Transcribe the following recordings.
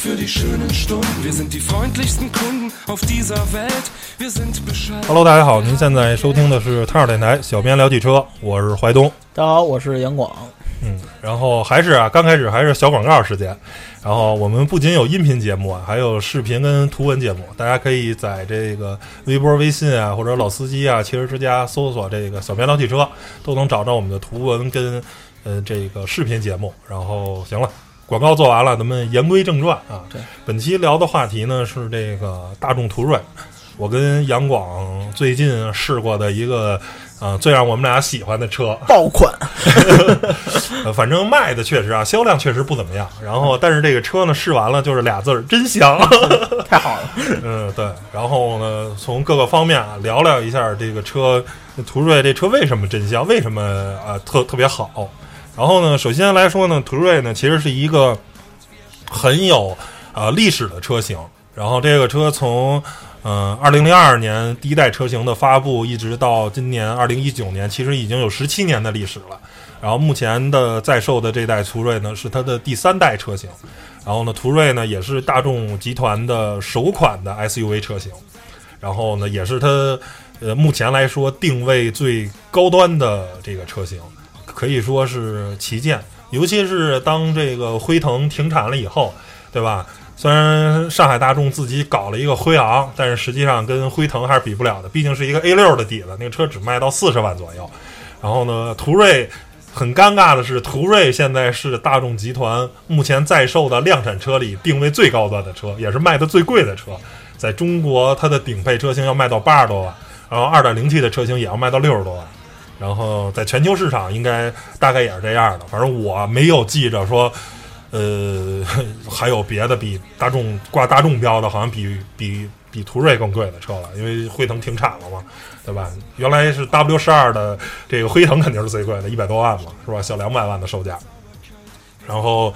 Vielen Dank für die schönen Stunden. Wir sind die freundlichsten Kunden auf dieser Welt. Wir sind Bescheid. Hello，大家好，您现在收听的是汤尔电台小编聊汽车，我是怀东。大家好，我是杨广。嗯，然后还是啊，刚开始还是小广告时间。然后我们不仅有音频节目啊，还有视频跟图文节目，大家可以在这个微博、微信啊，或者老司机啊、汽车之家搜索这个“小编聊汽车”，都能找到我们的图文跟呃这个视频节目。然后行了，广告做完了，咱们言归正传啊。对，本期聊的话题呢是这个大众途锐。我跟杨广最近试过的一个，呃，最让我们俩喜欢的车，爆款，呃，反正卖的确实啊，销量确实不怎么样。然后，但是这个车呢，试完了就是俩字儿，真香。太好了。嗯，对。然后呢，从各个方面啊聊聊一下这个车，途锐这车为什么真香，为什么啊特特别好。然后呢，首先来说呢，途锐呢其实是一个很有啊历史的车型。然后这个车从嗯，二零零二年第一代车型的发布，一直到今年二零一九年，其实已经有十七年的历史了。然后目前的在售的这代途锐呢，是它的第三代车型。然后呢，途锐呢也是大众集团的首款的 SUV 车型。然后呢，也是它呃目前来说定位最高端的这个车型，可以说是旗舰。尤其是当这个辉腾停产了以后，对吧？虽然上海大众自己搞了一个辉昂，但是实际上跟辉腾还是比不了的，毕竟是一个 A 六的底子，那个车只卖到四十万左右。然后呢，途锐很尴尬的是，途锐现在是大众集团目前在售的量产车里定位最高端的车，也是卖的最贵的车。在中国，它的顶配车型要卖到八十多万，然后二点零 T 的车型也要卖到六十多万。然后在全球市场，应该大概也是这样的。反正我没有记着说。呃，还有别的比大众挂大众标的，好像比比比途锐更贵的车了，因为辉腾停产了嘛，对吧？原来是 W 十二的这个辉腾肯定是最贵的，一百多万嘛，是吧？小两百万的售价。然后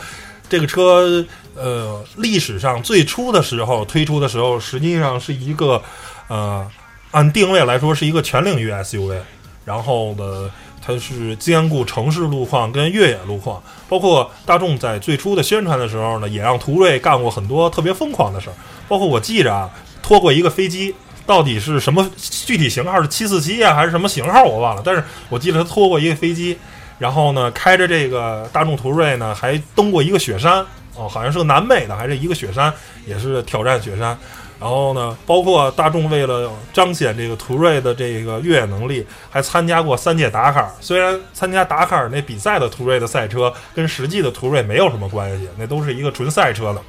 这个车，呃，历史上最初的时候推出的时候，实际上是一个呃，按定位来说是一个全领域 SUV，然后呢。它是兼顾城市路况跟越野路况，包括大众在最初的宣传的时候呢，也让途锐干过很多特别疯狂的事儿。包括我记着啊，拖过一个飞机，到底是什么具体型号是七四七啊，还是什么型号我忘了。但是我记得他拖过一个飞机，然后呢，开着这个大众途锐呢，还登过一个雪山哦，好像是个南美的，还是一个雪山，也是挑战雪山。然后呢，包括大众为了彰显这个途锐的这个越野能力，还参加过三届达喀尔。虽然参加达喀尔那比赛的途锐的赛车跟实际的途锐没有什么关系，那都是一个纯赛车的，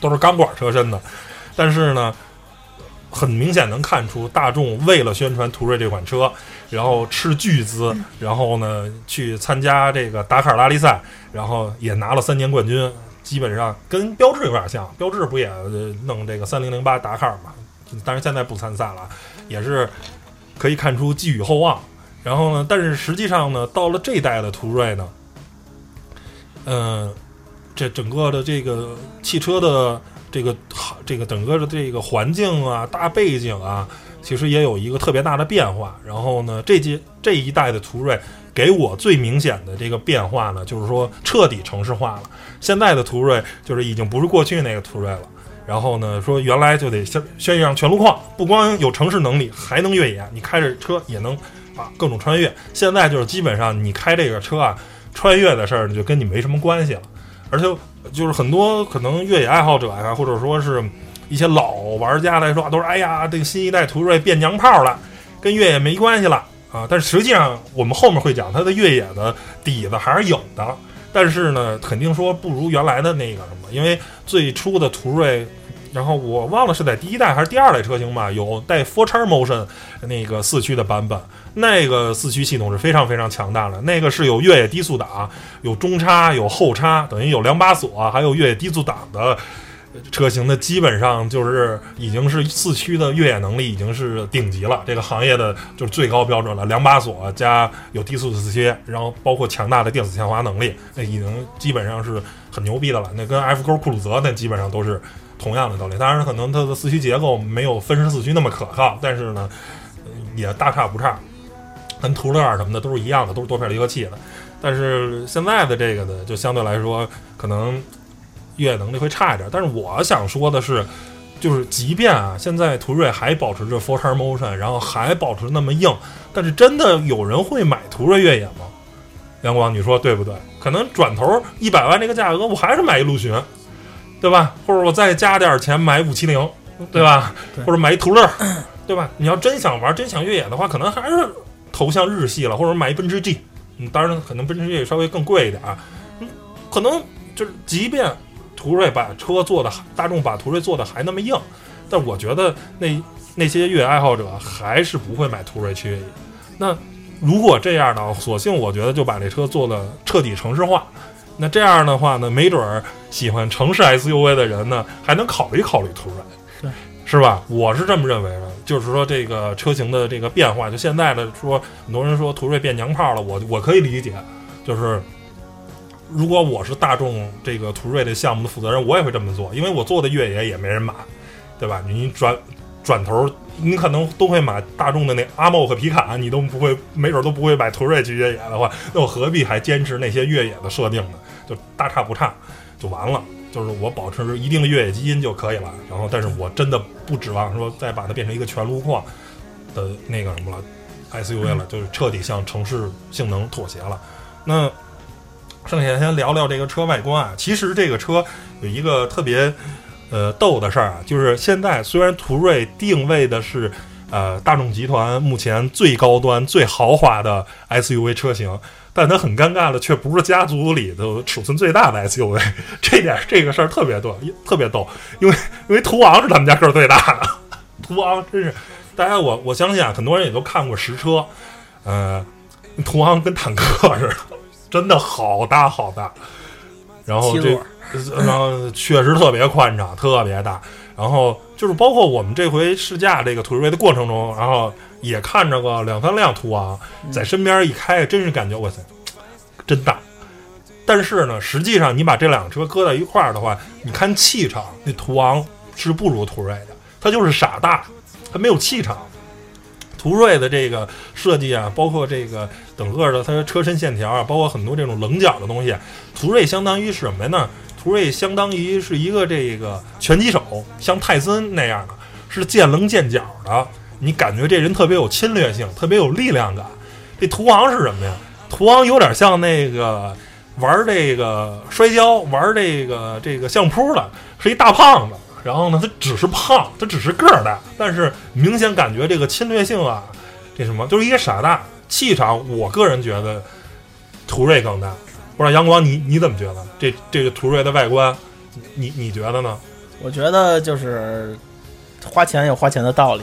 都是钢管车身的。但是呢，很明显能看出大众为了宣传途锐这款车，然后斥巨资，然后呢去参加这个达喀尔拉力赛，然后也拿了三年冠军。基本上跟标志有点像，标志不也弄这个三零零八达喀尔嘛？但是现在不参赛了，也是可以看出寄予厚望。然后呢，但是实际上呢，到了这代的途锐呢，嗯，这整个的这个汽车的这个好这个整个的这个环境啊、大背景啊，其实也有一个特别大的变化。然后呢，这届这一代的途锐。给我最明显的这个变化呢，就是说彻底城市化了。现在的途锐就是已经不是过去那个途锐了。然后呢，说原来就得宣宣扬全路况，不光有城市能力，还能越野，你开着车也能啊各种穿越。现在就是基本上你开这个车啊，穿越的事儿就跟你没什么关系了。而且就是很多可能越野爱好者呀，或者说是一些老玩家来说，都是哎呀，这个新一代途锐变娘炮了，跟越野没关系了。啊，但实际上我们后面会讲它的越野的底子还是有的，但是呢，肯定说不如原来的那个什么，因为最初的途锐，然后我忘了是在第一代还是第二代车型吧，有带 Four x Motion 那个四驱的版本，那个四驱系统是非常非常强大的，那个是有越野低速挡、有中差、有后差，等于有两把锁，还有越野低速挡的车型的基本上就是已经是四驱的越野能力已经是顶级了，这个行业的就是最高标准了。两把锁加有低速四驱，然后包括强大的电子限滑能力，那已经基本上是很牛逼的了。那跟 F 勾酷鲁泽那基本上都是同样的道理。当然，可能它的四驱结构没有分时四驱那么可靠，但是呢，也大差不差。跟途乐什么的都是一样的，都是多片离合器的。但是现在的这个呢，就相对来说可能越野能力会差一点。但是我想说的是，就是即便啊，现在途锐还保持着 Four Motion，然后还保持那么硬，但是真的有人会买途锐越野吗？阳光，你说对不对？可能转头 一百万这个价格，我还是买一陆巡，对吧？或者我再加点钱买五七零，对吧？或者买一途乐，对吧？你要真想玩、真想越野的话，可能还是投向日系了，或者买一奔驰 G。嗯，当然可能奔驰 G 稍微更贵一点啊，嗯，可能就是即便途锐把车做的大众把途锐做的还那么硬，但我觉得那那些越野爱好者还是不会买途锐去越野。那如果这样呢，索性我觉得就把这车做的彻底城市化。那这样的话呢，没准儿喜欢城市 SUV 的人呢，还能考虑考虑途锐，对，是吧？我是这么认为的。就是说，这个车型的这个变化，就现在的说，很多人说途锐变娘炮了，我我可以理解。就是如果我是大众这个途锐的项目的负责人，我也会这么做，因为我做的越野也没人买，对吧？你转转头，你可能都会买大众的那阿莫和皮卡，你都不会，没准都不会买途锐去越野的话，那我何必还坚持那些越野的设定呢？就大差不差就完了。就是我保持一定的越野基因就可以了，然后，但是我真的不指望说再把它变成一个全路况的那个什么了，SUV 了，就是彻底向城市性能妥协了。那剩下先聊聊这个车外观啊。其实这个车有一个特别呃逗的事儿啊，就是现在虽然途锐定位的是呃大众集团目前最高端、最豪华的 SUV 车型。但它很尴尬的，却不是家族里的尺寸最大的 SUV，这点这个事儿特别逗，特别逗，因为因为途昂是他们家个儿最大的，途昂真是，大家我我相信啊，很多人也都看过实车，呃，途昂跟坦克似的，真的好大好大，然后这，然后确实特别宽敞，特别大，然后就是包括我们这回试驾这个途锐的过程中，然后。也看着个两三辆途昂在身边一开，真是感觉哇塞，真大。但是呢，实际上你把这辆车搁在一块儿的话，你看气场，那途昂是不如途锐的，它就是傻大，它没有气场。途锐的这个设计啊，包括这个整个的它车身线条啊，包括很多这种棱角的东西，途锐相当于是什么呢？途锐相当于是一个这个拳击手，像泰森那样的，是见棱见角的。你感觉这人特别有侵略性，特别有力量感。这途昂是什么呀？途昂有点像那个玩这个摔跤、玩这个这个相扑的，是一大胖子。然后呢，它只是胖，它只是个儿大，但是明显感觉这个侵略性啊，这什么就是一个傻大气场。我个人觉得途锐更大。不知道阳光你你怎么觉得？这这个途锐的外观，你你觉得呢？我觉得就是。花钱有花钱的道理，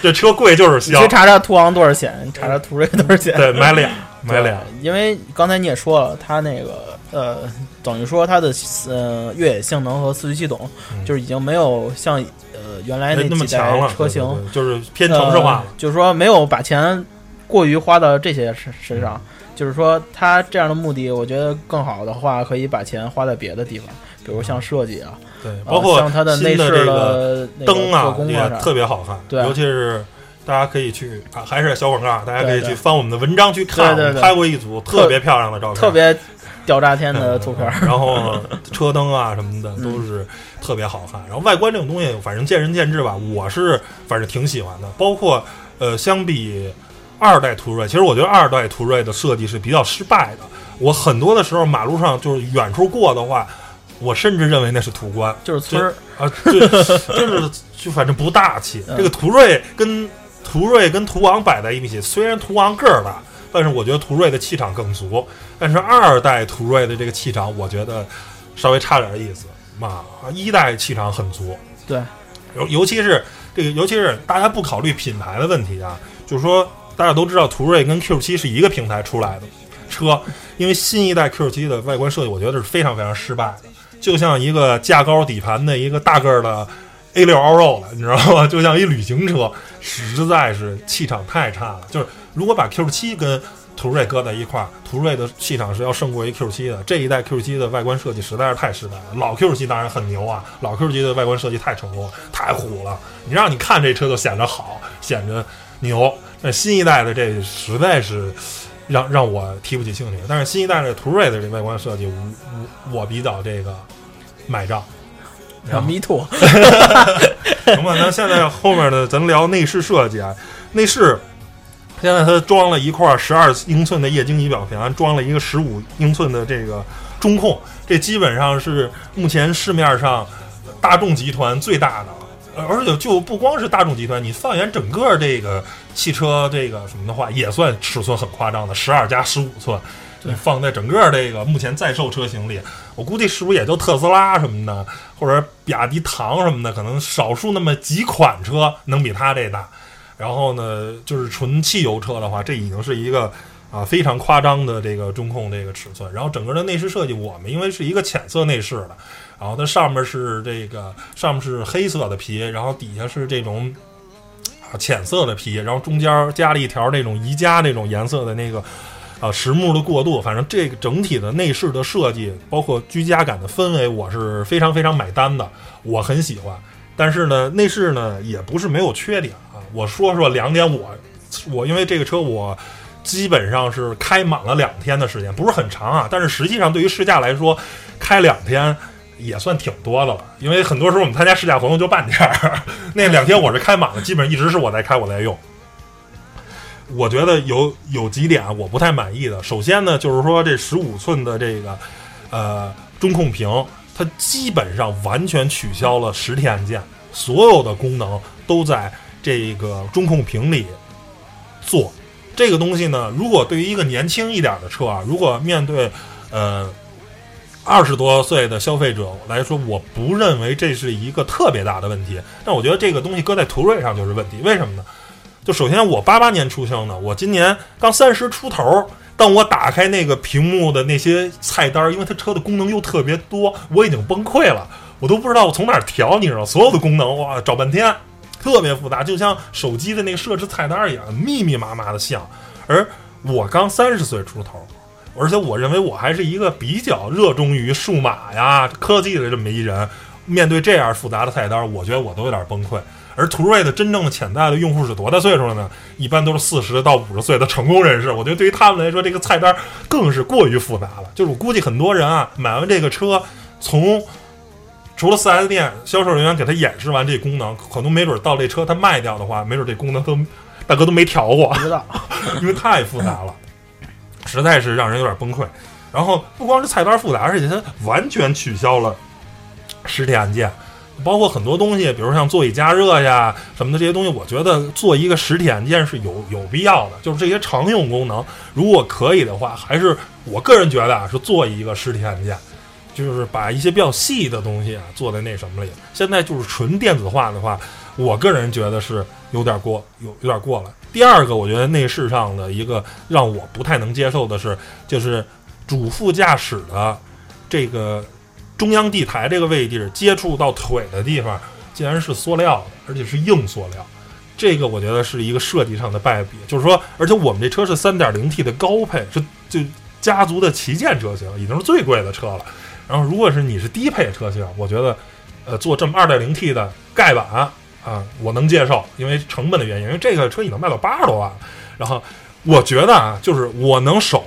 这车贵就是香。去查查途昂多少钱，查查途锐多少钱。对，买俩，买俩。因为刚才你也说了，它那个呃，等于说它的呃越野性能和四驱系统，就是已经没有像呃原来那几代车型，就是偏城市化，就是说没有把钱过于花到这些身身上。就是说，它这样的目的，我觉得更好的话，可以把钱花在别的地方，比如像设计啊。对，包括像它的内饰的灯啊，也特别好看。对，尤其是大家可以去啊，还是小广告，大家可以去翻我们的文章去看。对对对，拍过一组特别漂亮的照片，特别屌炸天的图片。然后车灯啊什么的都是特别好看。然后外观这种东西，反正见仁见智吧。我是反正挺喜欢的。包括呃，相比二代途锐，其实我觉得二代途锐的设计是比较失败的。我很多的时候马路上就是远处过的话。我甚至认为那是途观，就是村儿啊，就就是就反正不大气。这个途锐跟途锐跟途昂摆在一起，虽然途昂个儿大，但是我觉得途锐的气场更足。但是二代途锐的这个气场，我觉得稍微差点意思嘛。一代气场很足，对，尤尤其是这个，尤其是大家不考虑品牌的问题啊，就是说大家都知道途锐跟 Q 七是一个平台出来的车，因为新一代 Q 七的外观设计，我觉得是非常非常失败的。就像一个架高底盘的一个大个儿的 A 六 Allroad 了，你知道吗？就像一旅行车，实在是气场太差了。就是如果把 Q 七跟途锐搁在一块儿，途锐的气场是要胜过一 Q 七的。这一代 Q 七的外观设计实在是太失败了。老 Q 七当然很牛啊，老 Q 七的外观设计太成功了，太虎了。你让你看这车就显着好，显着牛。那新一代的这实在是让让我提不起兴趣。但是新一代的途锐的这外观设计，我我比较这个买账。然后 Me too。行吧，那现在后面呢，咱聊内饰设计啊，内饰。现在它装了一块十二英寸的液晶仪表盘，装了一个十五英寸的这个中控，这基本上是目前市面上大众集团最大的。而且就不光是大众集团，你放眼整个这个汽车这个什么的话，也算尺寸很夸张的，十二加十五寸。你放在整个这个目前在售车型里，我估计是不是也就特斯拉什么的，或者比亚迪唐什么的，可能少数那么几款车能比它这大。然后呢，就是纯汽油车的话，这已经是一个啊非常夸张的这个中控这个尺寸。然后整个的内饰设计，我们因为是一个浅色内饰的，然后它上面是这个上面是黑色的皮，然后底下是这种啊浅色的皮，然后中间加了一条那种宜家那种颜色的那个啊实木的过渡。反正这个整体的内饰的设计，包括居家感的氛围，我是非常非常买单的，我很喜欢。但是呢，内饰呢也不是没有缺点。我说说两点，我我因为这个车我基本上是开满了两天的时间，不是很长啊，但是实际上对于试驾来说，开两天也算挺多的了。因为很多时候我们参加试驾活动就半天，那两天我是开满了，基本上一直是我在开，我在用。我觉得有有几点我不太满意的，首先呢，就是说这十五寸的这个呃中控屏，它基本上完全取消了实体按键，所有的功能都在。这个中控屏里做这个东西呢，如果对于一个年轻一点的车啊，如果面对呃二十多岁的消费者来说，我不认为这是一个特别大的问题。但我觉得这个东西搁在途锐上就是问题。为什么呢？就首先我八八年出生的，我今年刚三十出头。当我打开那个屏幕的那些菜单，因为它车的功能又特别多，我已经崩溃了，我都不知道我从哪调。你知道，所有的功能哇，找半天。特别复杂，就像手机的那个设置菜单一样，密密麻麻的像。而我刚三十岁出头，而且我认为我还是一个比较热衷于数码呀、科技的这么一人。面对这样复杂的菜单，我觉得我都有点崩溃。而途锐的真正的潜在的用户是多大岁数了呢？一般都是四十到五十岁的成功人士。我觉得对于他们来说，这个菜单更是过于复杂了。就是我估计很多人啊，买完这个车从。除了四 S 店销售人员给他演示完这功能，可能没准到这车他卖掉的话，没准这功能都大哥都没调过，不知道，因为太复杂了，实在是让人有点崩溃。然后不光是菜单复杂，而且它完全取消了实体按键，包括很多东西，比如像座椅加热呀什么的这些东西，我觉得做一个实体按键是有有必要的。就是这些常用功能，如果可以的话，还是我个人觉得啊，是做一个实体按键。就是把一些比较细的东西啊做在那什么里。现在就是纯电子化的话，我个人觉得是有点过，有有点过了。第二个，我觉得内饰上的一个让我不太能接受的是，就是主副驾驶的这个中央地台这个位置接触到腿的地方，竟然是塑料的，而且是硬塑料。这个我觉得是一个设计上的败笔。就是说，而且我们这车是 3.0T 的高配，是就家族的旗舰车型，已经是最贵的车了。然后，如果是你是低配车型，我觉得，呃，做这么二点零 T 的盖板啊，我能接受，因为成本的原因，因为这个车已经卖到八十多万了。然后，我觉得啊，就是我能手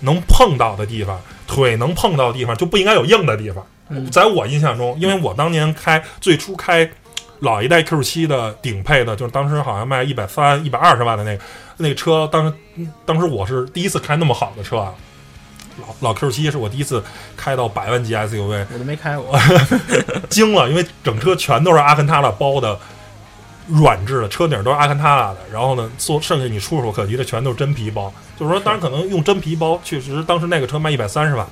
能碰到的地方，腿能碰到的地方，就不应该有硬的地方。在我印象中，因为我当年开最初开老一代 Q 七的顶配的，就是当时好像卖一百三、一百二十万的那个那个车，当时当时我是第一次开那么好的车啊。老老 Q 七是我第一次开到百万级 SUV，我都没开过，惊了，因为整车全都是阿肯塔拉包的软质的，车顶都是阿肯塔拉的。然后呢，做剩下你触手可及的全都是真皮包。就是说，当然可能用真皮包，确实当时那个车卖一百三十万，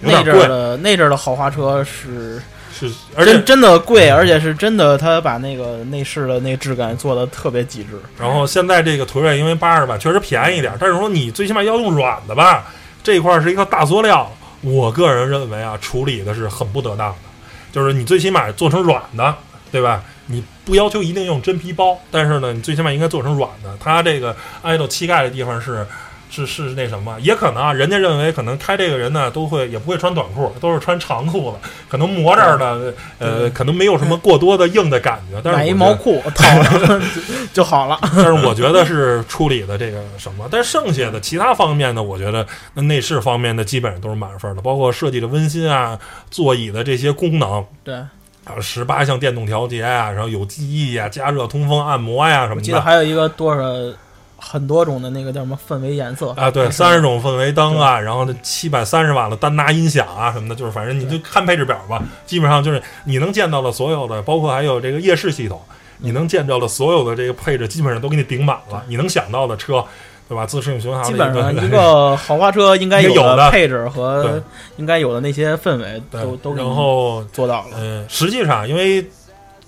那阵儿的那阵儿的豪华车是是，而且真的贵，而且是真的，他把那个内饰的那质感做的特别极致。然后现在这个途锐因为八十万确实便宜一点，但是说你最起码要用软的吧。这一块是一个大塑料，我个人认为啊，处理的是很不得当的，就是你最起码做成软的，对吧？你不要求一定用真皮包，但是呢，你最起码应该做成软的。它这个挨到膝盖的地方是。是是那什么，也可能啊，人家认为可能开这个人呢，都会也不会穿短裤，都是穿长裤子，可能磨这儿的，呃，可能没有什么过多的硬的感觉。但是买一毛裤 套上就好了。但是我觉得是处理的这个什么，但剩下的其他方面呢，我觉得那内饰方面的基本上都是满分的，包括设计的温馨啊，座椅的这些功能，对，还有十八项电动调节啊，然后有记忆啊，加热、通风、按摩呀什么的。我记得还有一个多少。很多种的那个叫什么氛围颜色啊？对，三十种氛围灯啊，然后那七百三十瓦的丹拿音响啊什么的，就是反正你就看配置表吧。基本上就是你能见到的所有的，包括还有这个夜视系统，你能见到的所有的这个配置，基本上都给你顶满了。你能想到的车，对吧？自适应巡航，基本上一个 豪华车应该有的配置和应该有的那些氛围都都然后做到了。嗯，实际上因为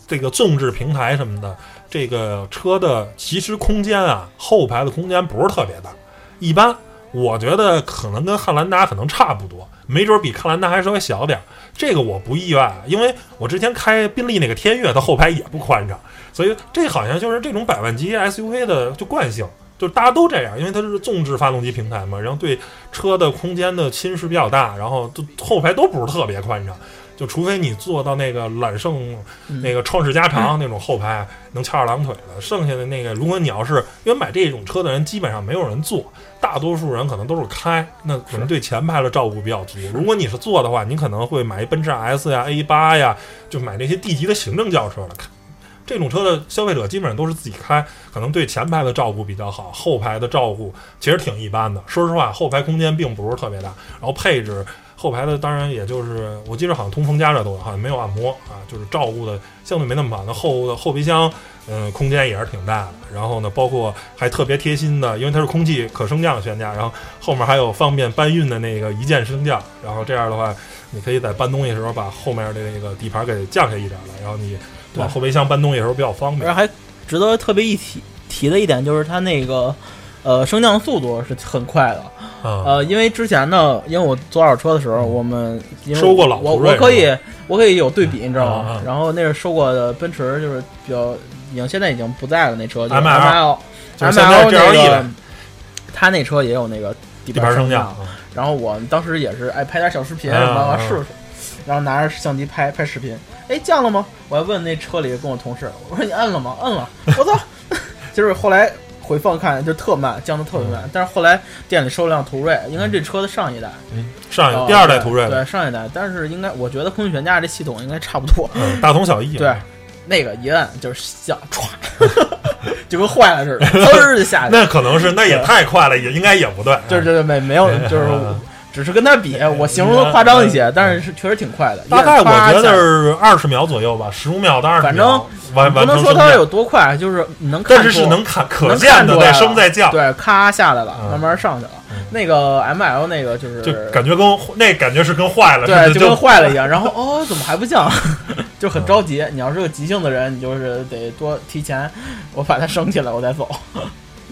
这个纵置平台什么的。这个车的其实空间啊，后排的空间不是特别大，一般。我觉得可能跟汉兰达可能差不多，没准比汉兰达还稍微小点儿。这个我不意外，因为我之前开宾利那个天越，它后排也不宽敞，所以这好像就是这种百万级 SUV 的就惯性，就是大家都这样，因为它是纵置发动机平台嘛，然后对车的空间的侵蚀比较大，然后都后排都不是特别宽敞。就除非你坐到那个揽胜那个创世加长那种后排能翘二郎腿的，剩下的那个，如果你要是因为买这种车的人基本上没有人坐，大多数人可能都是开，那可能对前排的照顾比较足。如果你是坐的话，你可能会买一奔驰 S 呀、A 八呀，就买那些 D 级的行政轿车了。这种车的消费者基本上都是自己开，可能对前排的照顾比较好，后排的照顾其实挺一般的。说实话，后排空间并不是特别大，然后配置。后排的当然也就是，我记得好像通风加热都有，好像没有按摩啊，就是照顾的相对没那么满。那后后备箱，嗯，空间也是挺大的。然后呢，包括还特别贴心的，因为它是空气可升降悬架，然后后面还有方便搬运的那个一键升降。然后这样的话，你可以在搬东西的时候把后面的那个底盘给降下一点来，然后你往后备箱搬东西的时候比较方便。还值得特别一提提的一点就是它那个。呃，升降速度是很快的，呃，因为之前呢，因为我做二手车的时候，我们收过老我我可以我可以有对比，你知道吗？然后那是收过的奔驰，就是比较已经现在已经不在了那车，M L M L 那个，他那车也有那个底盘升降，然后我当时也是爱拍点小视频什么试试，然后拿着相机拍拍视频，哎降了吗？我还问那车里跟我同事，我说你摁了吗？摁了，我操！就是后来。回放看就特慢，降的特别慢。但是后来店里收了辆途锐，应该这车的上一代，嗯，上一第二代途锐，对上一代。但是应该我觉得空气悬架这系统应该差不多，大同小异。对，那个一按就是响，歘，就跟坏了似的，嗖就下去。那可能是那也太快了，也应该也不对。就是就是没没有就是。只是跟他比，我形容的夸张一些，但是是确实挺快的。大概我觉得是二十秒左右吧，十五秒到二十秒。反正不能说它有多快，就是能看出，但是是能看可见的在升在降。对，咔下来了，慢慢上去了。那个 M L 那个就是就感觉跟那感觉是跟坏了，对，就跟坏了一样。然后哦，怎么还不降？就很着急。你要是个急性的人，你就是得多提前，我把它升起来，我再走。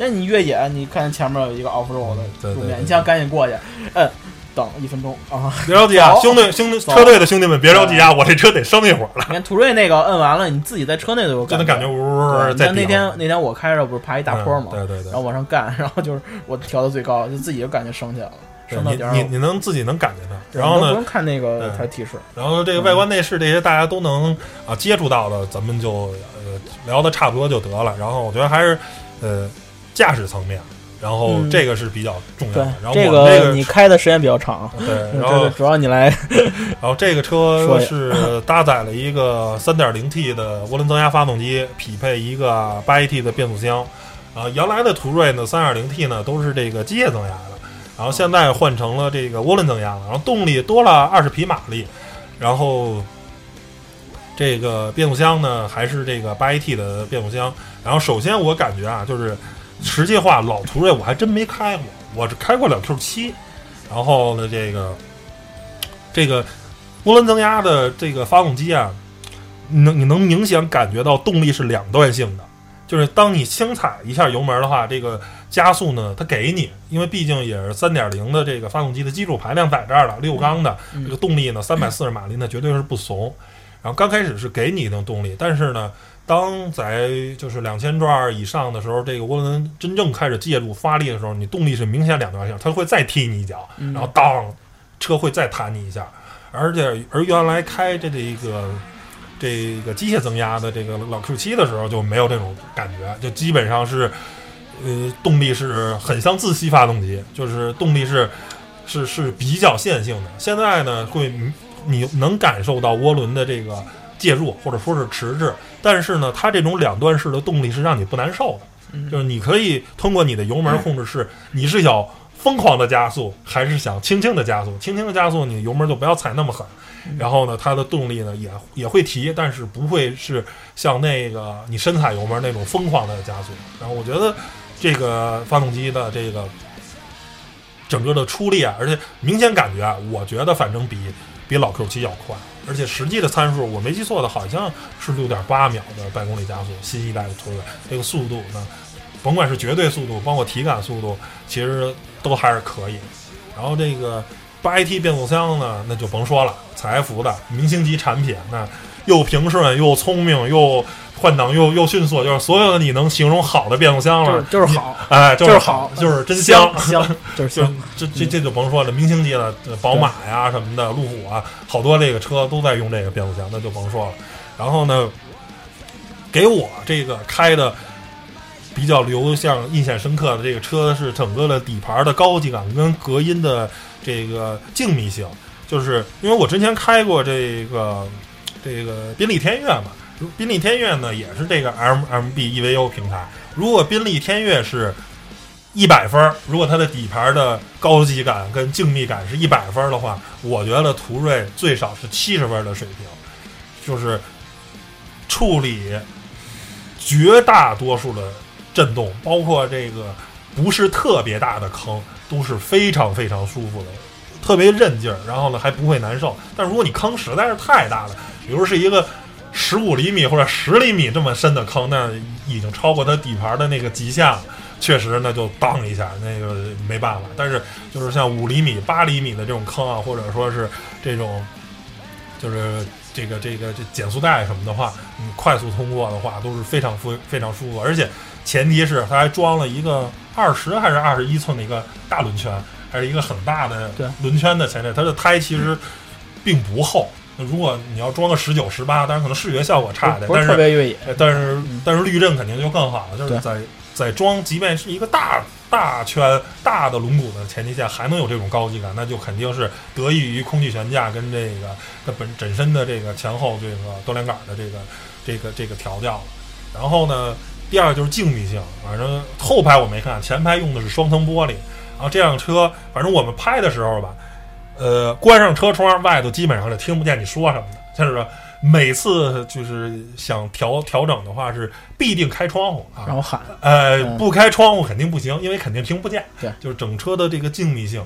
那你越野，你看前面有一个 off road 的路面，你想赶紧过去，嗯。等一分钟啊！别着急啊，兄弟兄弟车队的兄弟们，别着急啊！我这车得升一会儿了。你看途锐那个摁完了，你自己在车内都有，就能感觉呜呜呜在那天那天我开着不是爬一大坡嘛，对对对，然后往上干，然后就是我调到最高，就自己就感觉升起来了，升到点你你能自己能感觉到，然后呢不用看那个它提示。然后这个外观内饰这些大家都能啊接触到的，咱们就呃聊的差不多就得了。然后我觉得还是呃驾驶层面。然后这个是比较重要的。然后这个你开的时间比较长。对，然后主要你来。然后这个车是搭载了一个 3.0T 的涡轮增压发动机，匹配一个 8AT 的变速箱。啊，原来的途锐呢，3.0T 呢都是这个机械增压的，然后现在换成了这个涡轮增压了，然后动力多了二十匹马力，然后这个变速箱呢还是这个 8AT 的变速箱。然后首先我感觉啊，就是。实际话，老途锐我还真没开过，我只开过两 Q 七，然后呢，这个这个涡轮增压的这个发动机啊，能你能明显感觉到动力是两段性的，就是当你轻踩一下油门的话，这个加速呢，它给你，因为毕竟也是三点零的这个发动机的基础排量在这儿了，六缸的这个动力呢，三百四十马力呢，绝对是不怂。然后刚开始是给你一定动力，但是呢，当在就是两千转以上的时候，这个涡轮真正开始介入发力的时候，你动力是明显两条线，它会再踢你一脚，然后当车会再弹你一下，而且而原来开这这个。这个机械增压的这个老 Q 七的时候就没有这种感觉，就基本上是，呃，动力是很像自吸发动机，就是动力是是是比较线性的。现在呢，会你能感受到涡轮的这个介入或者说是迟滞，但是呢，它这种两段式的动力是让你不难受的，就是你可以通过你的油门控制是你是想疯狂的加速还是想轻轻的加速，轻轻的加速你油门就不要踩那么狠。然后呢，它的动力呢也也会提，但是不会是像那个你深踩油门那种疯狂的加速。然后我觉得这个发动机的这个整个的出力啊，而且明显感觉啊，我觉得反正比比老 Q 七要快，而且实际的参数我没记错的好像是六点八秒的百公里加速，新一代的途锐这个速度呢，甭管是绝对速度，包括体感速度，其实都还是可以。然后这个。八 AT 变速箱呢，那就甭说了，采埃孚的明星级产品，那又平顺又聪明又换挡又又迅速，就是所有的你能形容好的变速箱了，就是好，哎，就是好，就是真香香，就是香，这这这就甭说了，明星级的宝马呀什么的，路虎啊，好多这个车都在用这个变速箱，那就甭说了。然后呢，给我这个开的比较留像印象深刻的这个车是整个的底盘的高级感跟隔音的。这个静谧性，就是因为我之前开过这个这个宾利天越嘛，宾利天悦呢也是这个 M M B E V O 平台。如果宾利天悦是一百分，如果它的底盘的高级感跟静谧感是一百分的话，我觉得途锐最少是七十分的水平，就是处理绝大多数的震动，包括这个不是特别大的坑。都是非常非常舒服的，特别韧劲儿，然后呢还不会难受。但如果你坑实在是太大了，比如是一个十五厘米或者十厘米这么深的坑，那已经超过它底盘的那个极限了。确实，那就当一下，那个没办法。但是就是像五厘米、八厘米的这种坑啊，或者说是这种，就是这个这个这减速带什么的话，你快速通过的话都是非常舒非常舒服，而且。前提是它还装了一个二十还是二十一寸的一个大轮圈，还是一个很大的轮圈的前置。它的胎其实并不厚。那如果你要装个十九、十八，当然可能视觉效果差点，但是特别越野。但是但是滤震肯定就更好了。就是在在装，即便是一个大大圈大的轮毂的前提下，还能有这种高级感，那就肯定是得益于空气悬架跟这个它本本身的这个前后这个多连杆的这个这个这个调教了。然后呢？第二就是静谧性，反正后排我没看，前排用的是双层玻璃。然后这辆车，反正我们拍的时候吧，呃，关上车窗，外头基本上就听不见你说什么的。就是，每次就是想调调整的话，是必定开窗户啊，然后喊。呃，不开窗户肯定不行，因为肯定听不见。对，就是整车的这个静谧性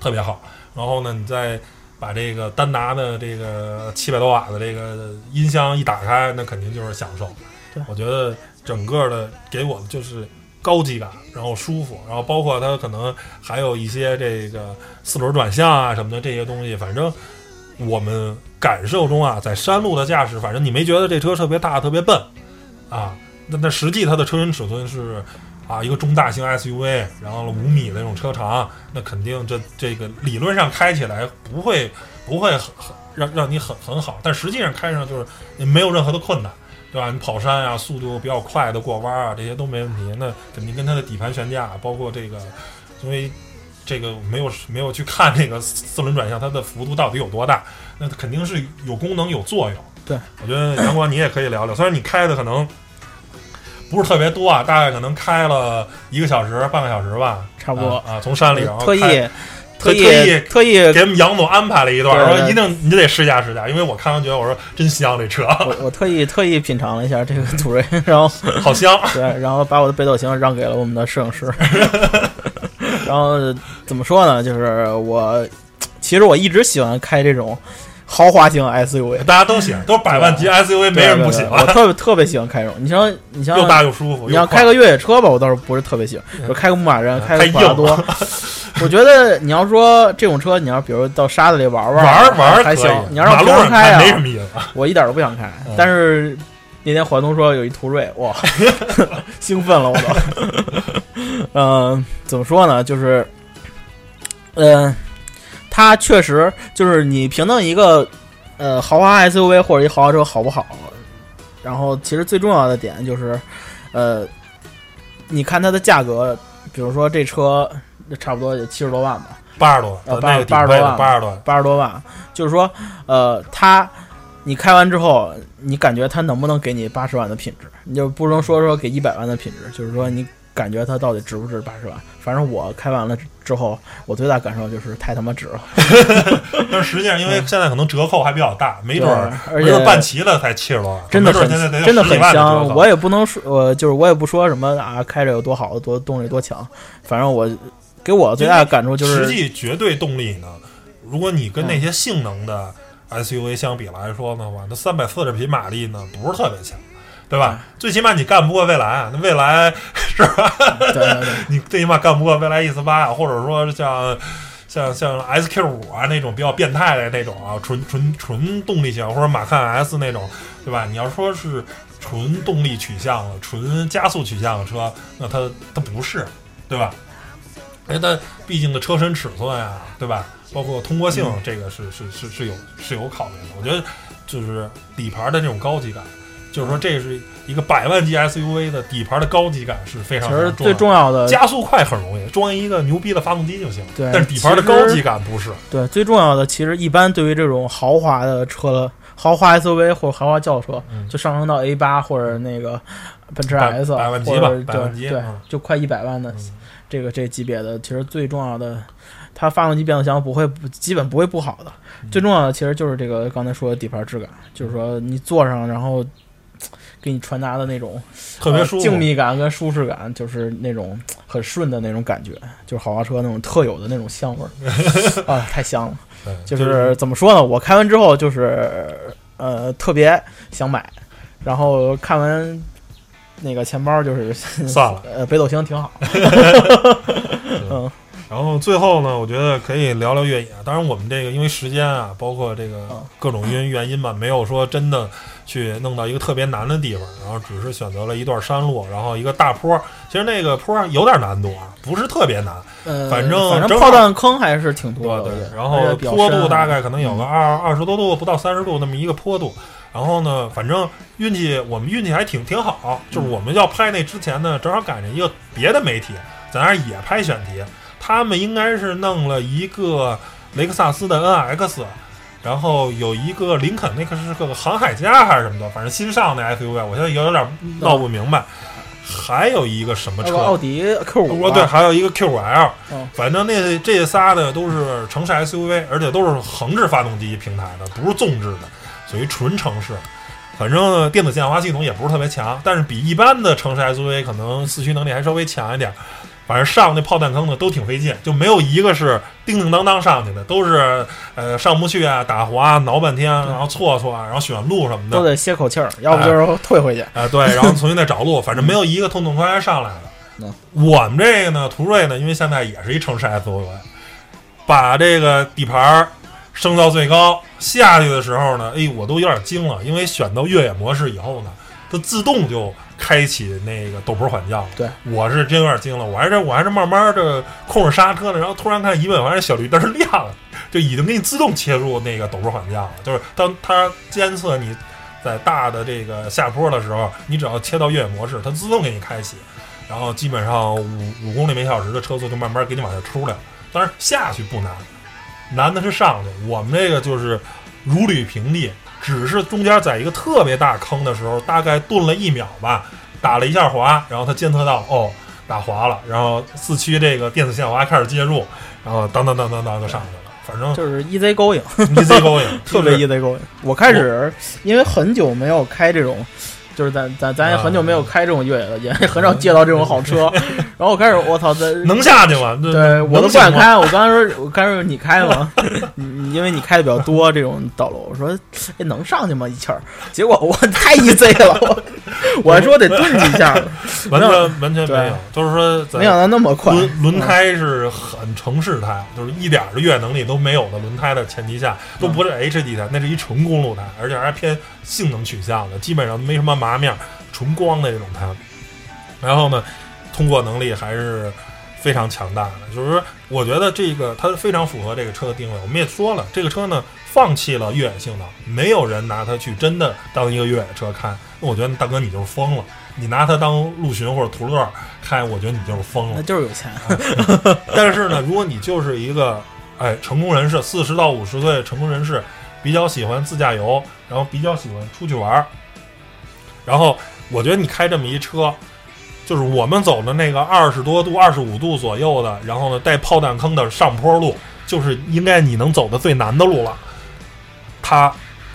特别好。然后呢，你再把这个丹拿的这个七百多瓦的这个音箱一打开，那肯定就是享受。对我觉得整个的给我的就是高级感，然后舒服，然后包括它可能还有一些这个四轮转向啊什么的这些东西，反正我们感受中啊，在山路的驾驶，反正你没觉得这车特别大、特别笨啊？那那实际它的车身尺寸是啊一个中大型 SUV，然后五米的那种车长，那肯定这这个理论上开起来不会不会很很让让你很很好，但实际上开上就是没有任何的困难。对吧？你跑山啊，速度比较快的过弯啊，这些都没问题。那肯定跟它的底盘悬架，包括这个，因为这个没有没有去看这个四轮转向，它的幅度到底有多大？那肯定是有功能有作用。对，我觉得阳光你也可以聊聊。虽然你开的可能不是特别多啊，大概可能开了一个小时、半个小时吧，差不多啊。从山里然后特意。特意特意给我们杨总安排了一段，说一定你得试驾试驾，因为我看完觉得我说真香这车。我我特意特意品尝了一下这个途锐，然后 好香。对，然后把我的北斗星让给了我们的摄影师。然后怎么说呢？就是我其实我一直喜欢开这种豪华型 SUV，大家都喜欢，都是百万级 SUV，没人不喜欢。我特别特别喜欢开这种，你像你像又大又舒服。你要开个越野车吧，我倒是不是特别喜欢，就开个牧马人，开个普拉多。我觉得你要说这种车，你要比如到沙子里玩玩玩玩还行。你要让马路上开没什么意思。我一点都不想开。但是那天环东说有一途锐，哇，兴奋了我都。嗯，怎么说呢？就是，嗯。它确实就是你评论一个，呃，豪华 SUV 或者一豪华车好不好？然后其实最重要的点就是，呃，你看它的价格，比如说这车差不多也七十多万吧，八十多，呃，八八十多万，八十多，八十多万，就是说，呃，它你开完之后，你感觉它能不能给你八十万的品质？你就不能说说给一百万的品质，就是说你。感觉它到底值不值八十万？反正我开完了之后，我最大感受就是太他妈值了。但实际上，因为现在可能折扣还比较大，没准儿，而且办齐了才七十多万，真的很真的很香。我也不能说，我就是我也不说什么啊，开着有多好，多动力多强。反正我给我最大的感触就是，实际绝对动力呢，如果你跟那些性能的 SUV 相比来说的话，那三百四十匹马力呢，不是特别强。对吧？最起码你干不过蔚来啊，那蔚来是吧？对 你最起码干不过蔚来 E 四八啊，或者说像像像 SQ 五啊那种比较变态的那种啊，纯纯纯动力型，或者马看 S 那种，对吧？你要说是纯动力取向的、纯加速取向的车，那它它不是，对吧？哎，但毕竟的车身尺寸呀，对吧？包括通过性，这个是是是是有是有考虑的。我觉得就是底盘的这种高级感。就是说，这是一个百万级 SUV 的底盘的高级感是非常。其实最重要的，加速快很容易，装一个牛逼的发动机就行。对，但是底盘的高级感不是。对，最重要的其实一般对于这种豪华的车、豪华 SUV 或者豪华轿车，就上升到 A 八或者那个奔驰 S，百万级吧，百万级，对，就快一百万的这个这级别的，其实最重要的，它发动机变速箱不会基本不会不好的。最重要的其实就是这个刚才说的底盘质感，就是说你坐上然后。给你传达的那种特别舒静谧感跟舒适感，就是那种很顺的那种感觉，就是豪华车那种特有的那种香味儿 啊，太香了。就是怎么说呢？我开完之后就是呃特别想买，然后看完那个钱包就是算了，呃北斗星挺好。嗯。然后最后呢，我觉得可以聊聊越野。当然，我们这个因为时间啊，包括这个各种因原因吧，没有说真的去弄到一个特别难的地方。然后只是选择了一段山路，然后一个大坡。其实那个坡有点难度啊，不是特别难。呃，反正反正炮弹坑还是挺多的。对，然后坡度大概可能有个二二十多度，不到三十度那么一个坡度。然后呢，反正运气我们运气还挺挺好，就是我们要拍那之前呢，正好赶上一个别的媒体在那儿也拍选题。他们应该是弄了一个雷克萨斯的 NX，然后有一个林肯，那个是个航海家还是什么的，反正新上的 SUV，我现在有有点闹不明白。还有一个什么车？奥迪 Q 五。对，还有一个 Q 五 L。反正那这仨的都是城市 SUV，而且都是横置发动机平台的，不是纵置的，属于纯城市。反正电子限滑系统也不是特别强，但是比一般的城市 SUV 可能四驱能力还稍微强一点。反正上那炮弹坑呢都挺费劲，就没有一个是叮叮当当上去的，都是呃上不去啊，打滑挠半天，然后错错，然后选路什么的都得歇口气儿，要不就是退回去。啊，对，然后重新再找路，反正没有一个痛痛快快上来的。我们这个呢，途锐呢，因为现在也是一城市 SUV，把这个底盘升到最高下去的时候呢，哎，我都有点惊了，因为选到越野模式以后呢，它自动就。开启那个陡坡缓降，对，我是真有点惊了，我还是我还是慢慢的控制刹车呢，然后突然看一问，完这小绿灯亮了，就已经给你自动切入那个陡坡缓降了。就是当它监测你在大的这个下坡的时候，你只要切到越野模式，它自动给你开启，然后基本上五五公里每小时的车速就慢慢给你往下出来了。当然下去不难，难的是上去。我们这个就是如履平地。只是中间在一个特别大坑的时候，大概顿了一秒吧，打了一下滑，然后它监测到哦打滑了，然后四驱这个电子限滑开始介入，然后当当当当当就上去了。反正就是 easy going，easy going，特别 easy going。我开始因为很久没有开这种就是咱咱咱也很久没有开这种越野了，也很少借到这种好车。然后我开始，我操，这能下去吗？对我都不敢开。我刚才说，我刚才说你开吗？你因为你开的比较多这种道路，我说哎能上去吗？一气儿，结果我太 easy 了，我 我还说得蹲几下，完全完全没有，就是说没想到那么快。轮轮胎是很城市胎，就是一点的越野能力都没有的轮胎的前提下，都不是 HD 胎，那是一纯公路胎，而且还偏性能取向的，基本上没什么麻面，纯光的这种胎。然后呢？通过能力还是非常强大的，就是说我觉得这个它非常符合这个车的定位。我们也说了，这个车呢放弃了越野性能，没有人拿它去真的当一个越野车开。那我觉得大哥你就是疯了，你拿它当陆巡或者途乐开，我觉得你就是疯了，那就是有钱。但是呢，如果你就是一个哎成功人士，四十到五十岁成功人士，比较喜欢自驾游，然后比较喜欢出去玩，然后我觉得你开这么一车。就是我们走的那个二十多度、二十五度左右的，然后呢带炮弹坑的上坡路，就是应该你能走的最难的路了。它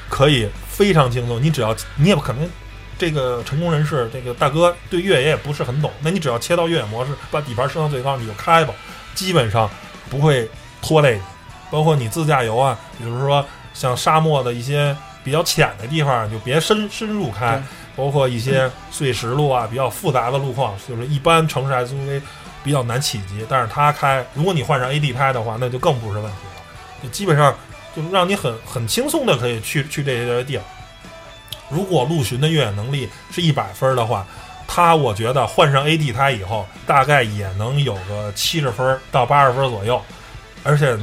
可以非常轻松，你只要你也不可能这个成功人士，这个大哥对越野也不是很懂，那你只要切到越野模式，把底盘升到最高，你就开吧，基本上不会拖累你。包括你自驾游啊，比如说像沙漠的一些比较浅的地方，就别深深入开。包括一些碎石路啊，比较复杂的路况，就是一般城市 SUV 比较难企及。但是它开，如果你换上 AD 胎的话，那就更不是问题了。就基本上就让你很很轻松的可以去去这些地儿。如果陆巡的越野能力是一百分的话，它我觉得换上 AD 胎以后，大概也能有个七十分到八十分左右。而且，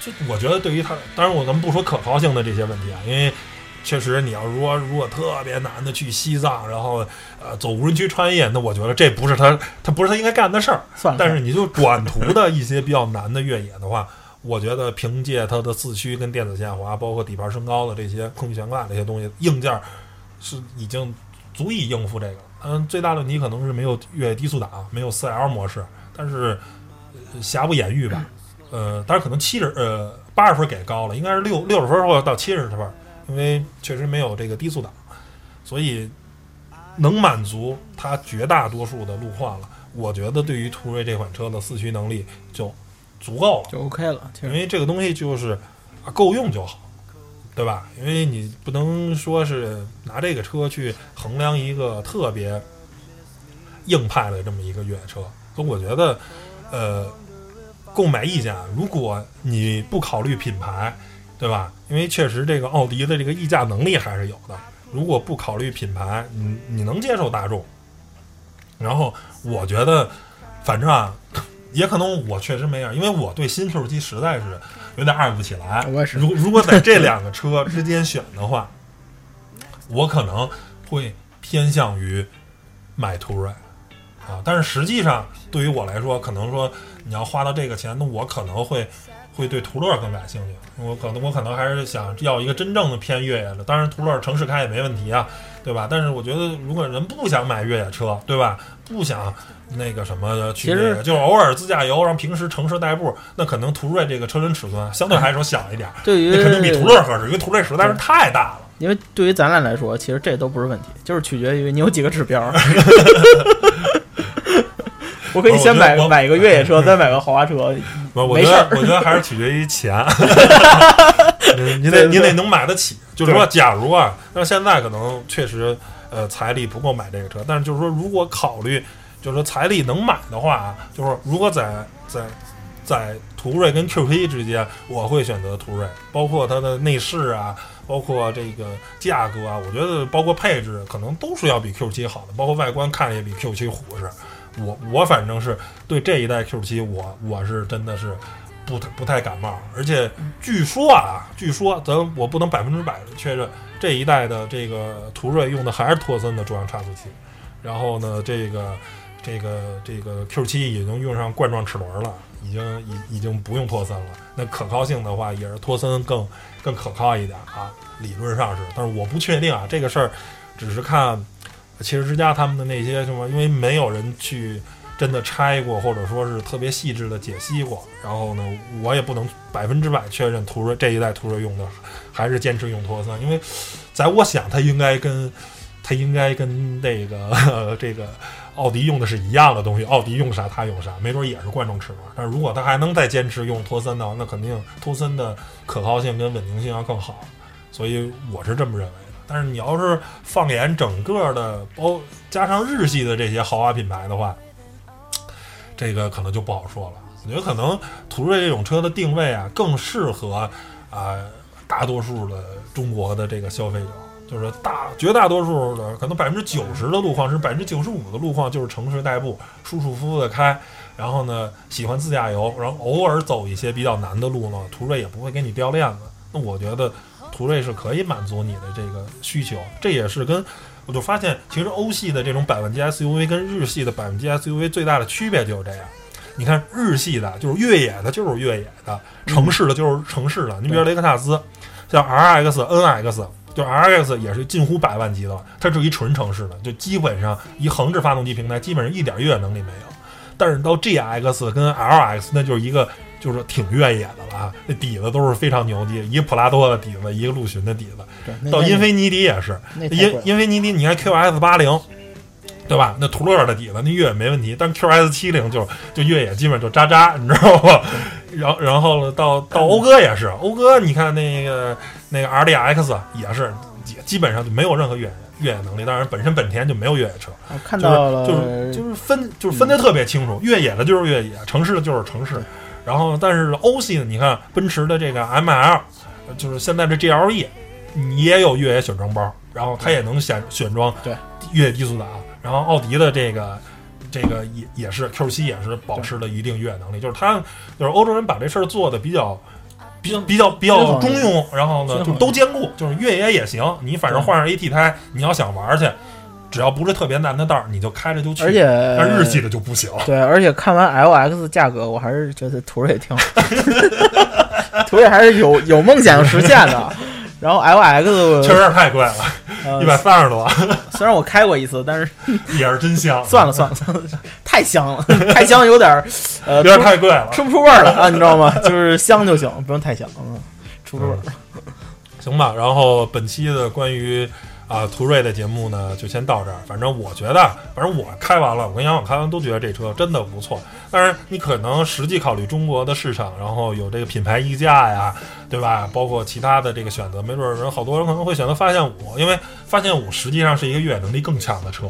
就我觉得对于它，当然我咱们不说可靠性的这些问题啊，因为。确实，你要如果如果特别难的去西藏，然后呃走无人区穿越，那我觉得这不是他，他不是他应该干的事儿。但是你就短途的一些比较难的越野的话，我觉得凭借它的四驱跟电子限滑，包括底盘升高的这些空气悬挂这些东西，硬件是已经足以应付这个。嗯，最大的问题可能是没有越野低速档，没有四 L 模式，但是瑕不掩瑜吧。呃，当然可能七十呃八十分给高了，应该是六六十分或者到七十分。因为确实没有这个低速档，所以能满足它绝大多数的路况了。我觉得对于途锐这款车的四驱能力就足够了，就 OK 了。因为这个东西就是啊够用就好，对吧？因为你不能说是拿这个车去衡量一个特别硬派的这么一个越野车。所以我觉得，呃，购买意见，如果你不考虑品牌。对吧？因为确实这个奥迪的这个溢价能力还是有的。如果不考虑品牌，你你能接受大众？然后我觉得，反正啊，也可能我确实没样，因为我对新 Q 七实在是有点爱不起来。我也是。如如果在这两个车之间选的话，我可能会偏向于买途锐啊。但是实际上，对于我来说，可能说你要花到这个钱，那我可能会。会对途乐更感兴趣，我可能我可能还是想要一个真正的偏越野的。当然，途乐城市开也没问题啊，对吧？但是我觉得，如果人不想买越野车，对吧？不想那个什么去，就是偶尔自驾游，然后平时城市代步，那可能途锐这个车身尺寸相对来说小一点，对于那肯定比途乐合适，因为途锐实在是太大了。因为对于咱俩来说，其实这都不是问题，就是取决于你有几个指标。我可以先买买一个越野车，再买个豪华车。我觉得我觉得还是取决于钱。你得你得能买得起。就是说，假如啊，那现在可能确实呃财力不够买这个车，但是就是说，如果考虑就是说财力能买的话，就是如果在在在途锐跟 Q7 之间，我会选择途锐。包括它的内饰啊，包括这个价格啊，我觉得包括配置，可能都是要比 Q 七好的。包括外观看着也比 Q 七虎实。我我反正是对这一代 Q 七，我我是真的是不不太感冒，而且据说啊，据说咱我不能百分之百的确认，这一代的这个途锐用的还是托森的中央差速器，然后呢，这个这个这个 Q 七已经用上冠状齿轮了，已经已已经不用托森了。那可靠性的话，也是托森更更可靠一点啊，理论上是，但是我不确定啊，这个事儿只是看。汽车之家他们的那些什么，因为没有人去真的拆过，或者说是特别细致的解析过，然后呢，我也不能百分之百确认途锐这一代途锐用的还是坚持用托森，因为在我想，它应该跟它应该跟那个 这个奥迪用的是一样的东西，奥迪用啥它用啥，没准也是贯中齿轮。但如果它还能再坚持用托森的话，那肯定托森的可靠性跟稳定性要更好。所以我是这么认为。但是你要是放眼整个的，包加上日系的这些豪华品牌的话，这个可能就不好说了。我觉得可能途锐这种车的定位啊，更适合啊大多数的中国的这个消费者。就是大绝大多数的，可能百分之九十的路况是百分之九十五的路况，就是城市代步，舒舒服服的开。然后呢，喜欢自驾游，然后偶尔走一些比较难的路呢，途锐也不会给你掉链子。那我觉得途锐是可以满足你的这个需求。这也是跟我就发现，其实欧系的这种百万级 SUV 跟日系的百万级 SUV 最大的区别就是这样。你看日系的，就是越野的，就是越野的；城市的，就是城市的。你比如雷克萨斯，像 RX、NX。就 R X 也是近乎百万级的，它是一纯城市的，就基本上一横置发动机平台，基本上一点越野能力没有。但是到 G X 跟 L X，那就是一个就是挺越野的了啊，那底子都是非常牛逼，一个普拉多的底子，一个陆巡的底子。到英菲尼迪也是，英英菲尼迪，你看 Q S 八零，对吧？那途乐的底子，那越野没问题。但 Q S 七零就就越野基本就渣渣，你知道吗？然 然后到到讴歌也是，讴歌你看那个。那个 R D X 也是，也基本上就没有任何越野越野能力。当然，本身本田就没有越野车。看到了，就是就是分就是分的特别清楚，越野的就是越野，城市的就是城市。然后，但是欧系呢，你看奔驰的这个 M L，就是现在的 G L E，你也有越野选装包，然后它也能选选装对越野低速档。然后奥迪的这个这个也也是 Q 七也是保持了一定越野能力，就是它就是欧洲人把这事儿做的比较。比较比较比较中庸，然后呢，就都兼顾，就是越野也行。你反正换上 AT 胎，你要想玩去，只要不是特别难的道儿，你就开着就去。而且，但日系的就不行。对，而且看完 LX 价格，我还是觉得途锐挺好，途锐还是有有梦想实现的。然后 L X 确实太贵了，一百三十多。虽然我开过一次，但是 也是真香。算了算了算了，太香了，太香有点呃，有点太贵了，吃不出味儿了啊，你知道吗？就是香就行，不用太香，嗯，出出味儿。行吧，然后本期的关于。啊，途锐的节目呢，就先到这儿。反正我觉得，反正我开完了，我跟杨总开完都觉得这车真的不错。但是你可能实际考虑中国的市场，然后有这个品牌溢价呀，对吧？包括其他的这个选择，没准人好多人可能会选择发现五，因为发现五实际上是一个越野能力更强的车，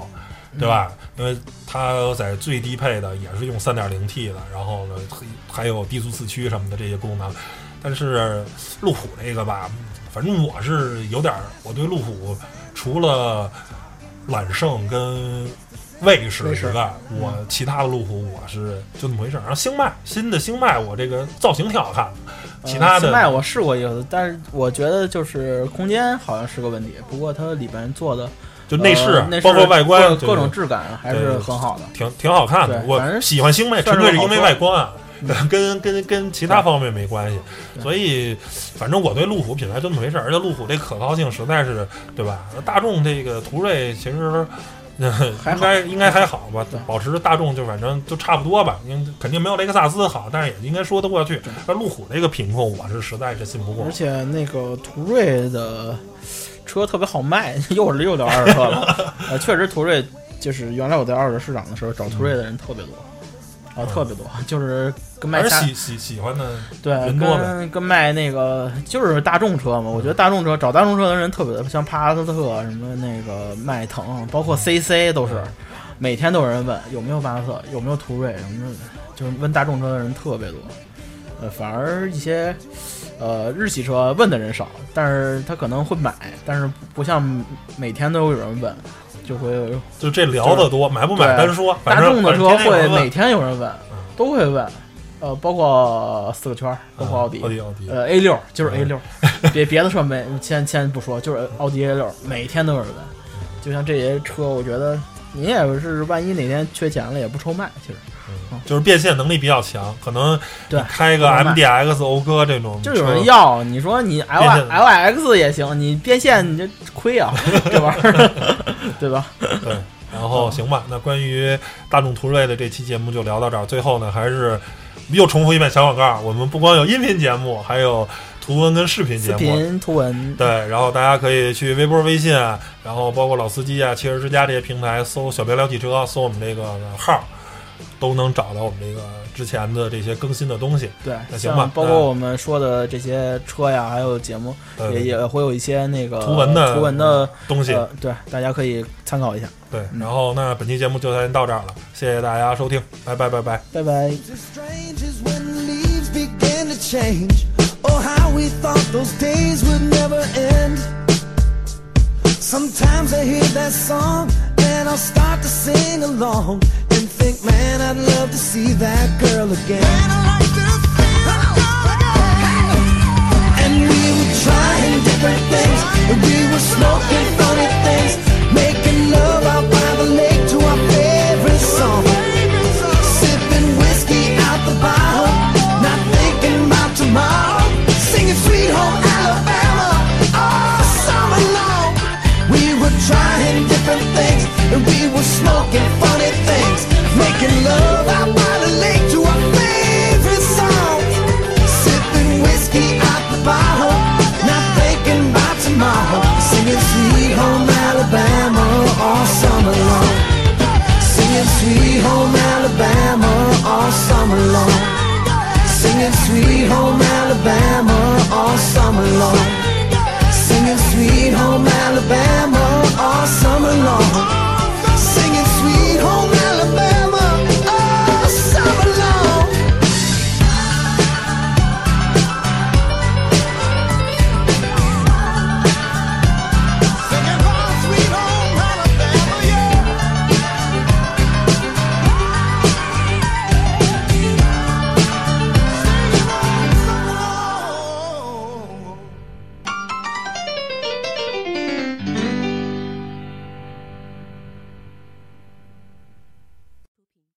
对吧？因为它在最低配的也是用三点零 T 的，然后呢还有低速四驱什么的这些功能。但是路虎这个吧，反正我是有点，我对路虎。除了揽胜跟卫士之外，我其他的路虎我是就那么回事儿。然后星脉新的星脉，我这个造型挺好看的。其他的星脉我试过一次，但是我觉得就是空间好像是个问题。不过它里边做的就内饰，包括外观各种质感还是很好的，挺挺好看的。我喜欢星脉纯粹是因为外观啊。跟跟跟其他方面没关系，所以反正我对路虎品牌就那么回事儿，而且路虎这可靠性实在是，对吧？大众这个途锐其实应该应该还好吧，保持大众就反正就差不多吧，因为肯定没有雷克萨斯好，但是也应该说得过去。那路虎这个品控我是实在是信不过，而且那个途锐的车特别好卖，又是又聊二手车了。呃，确实途锐就是原来我在二手市场的时候找途锐的人特别多。啊，特别多，就是跟卖喜喜喜欢的对，跟跟卖那个就是大众车嘛。我觉得大众车找大众车的人特别多，像帕萨特什么那个迈腾，包括 CC 都是，每天都有人问有没有帕萨特，有没有途锐什么的，就是问大众车的人特别多。呃，反而一些呃日系车问的人少，但是他可能会买，但是不像每天都有人问。就会就这聊的多，买不买单说。大众的车会每天有人问，都会问。呃，包括四个圈，包括奥迪，奥迪，奥迪。呃，A 六就是 A 六，别别的车没，先先不说，就是奥迪 A 六，每天都有人问。就像这些车，我觉得你也是，万一哪天缺钱了，也不愁卖，其实。就是变现能力比较强，可能对开个 M D X 讴歌这种，就有人要。你说你 L L X 也行，你变现你这亏啊，这玩意儿，对吧？对。然后行吧，那关于大众途锐的这期节目就聊到这儿。最后呢，还是又重复一遍小广告：我们不光有音频节目，还有。图文跟视频节目，视频图文对，然后大家可以去微博、微信，然后包括老司机啊、汽车之家这些平台搜“小白聊汽车”，搜我们这个号，都能找到我们这个之前的这些更新的东西。对，那行吧，包括我们说的这些车呀，还有节目，也也会有一些那个图文的图文的东西，对，大家可以参考一下。对，然后那本期节目就先到这儿了，谢谢大家收听，拜拜拜拜拜拜。change. Oh, how we thought those days would never end. Sometimes I hear that song and I'll start to sing along think, man, I'd love to see that girl again. Like oh, oh, and we were trying different things, and we were smoking funny things,